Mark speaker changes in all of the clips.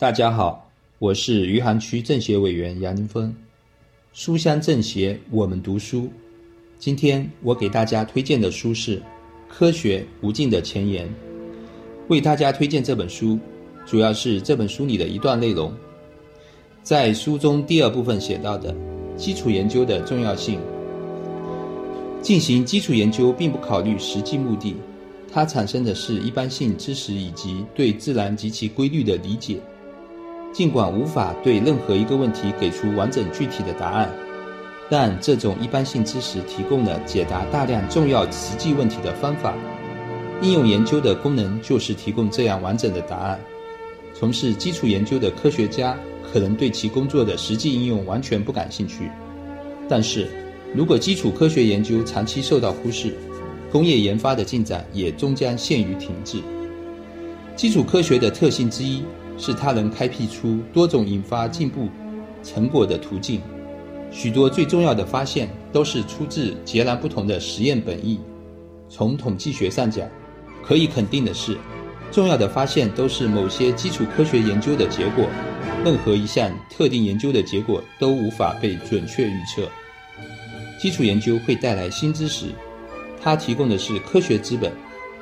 Speaker 1: 大家好，我是余杭区政协委员杨林峰。书香政协，我们读书。今天我给大家推荐的书是《科学无尽的前沿》。为大家推荐这本书，主要是这本书里的一段内容。在书中第二部分写到的基础研究的重要性。进行基础研究并不考虑实际目的，它产生的是一般性知识以及对自然及其规律的理解。尽管无法对任何一个问题给出完整具体的答案，但这种一般性知识提供了解答大量重要实际问题的方法。应用研究的功能就是提供这样完整的答案。从事基础研究的科学家可能对其工作的实际应用完全不感兴趣，但是如果基础科学研究长期受到忽视，工业研发的进展也终将陷于停滞。基础科学的特性之一。是它能开辟出多种引发进步成果的途径，许多最重要的发现都是出自截然不同的实验本意。从统计学上讲，可以肯定的是，重要的发现都是某些基础科学研究的结果。任何一项特定研究的结果都无法被准确预测。基础研究会带来新知识，它提供的是科学资本，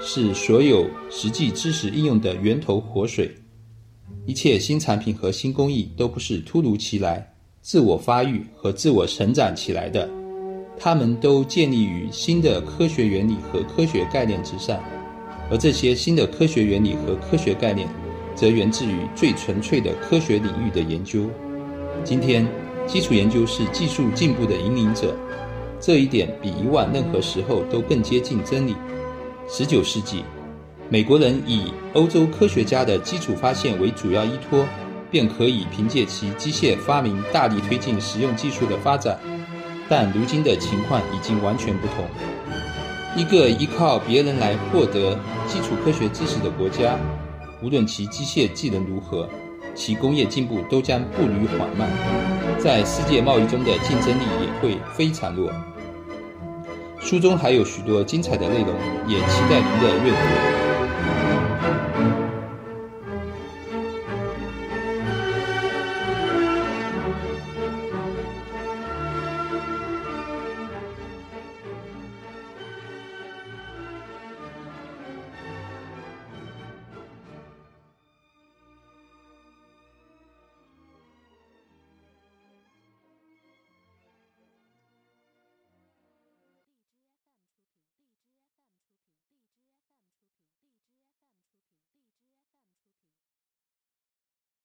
Speaker 1: 是所有实际知识应用的源头活水。一切新产品和新工艺都不是突如其来、自我发育和自我成长起来的，它们都建立于新的科学原理和科学概念之上，而这些新的科学原理和科学概念，则源自于最纯粹的科学领域的研究。今天，基础研究是技术进步的引领者，这一点比以往任何时候都更接近真理。十九世纪。美国人以欧洲科学家的基础发现为主要依托，便可以凭借其机械发明大力推进实用技术的发展。但如今的情况已经完全不同。一个依靠别人来获得基础科学知识的国家，无论其机械技能如何，其工业进步都将步履缓慢，在世界贸易中的竞争力也会非常弱。书中还有许多精彩的内容，也期待您的阅读。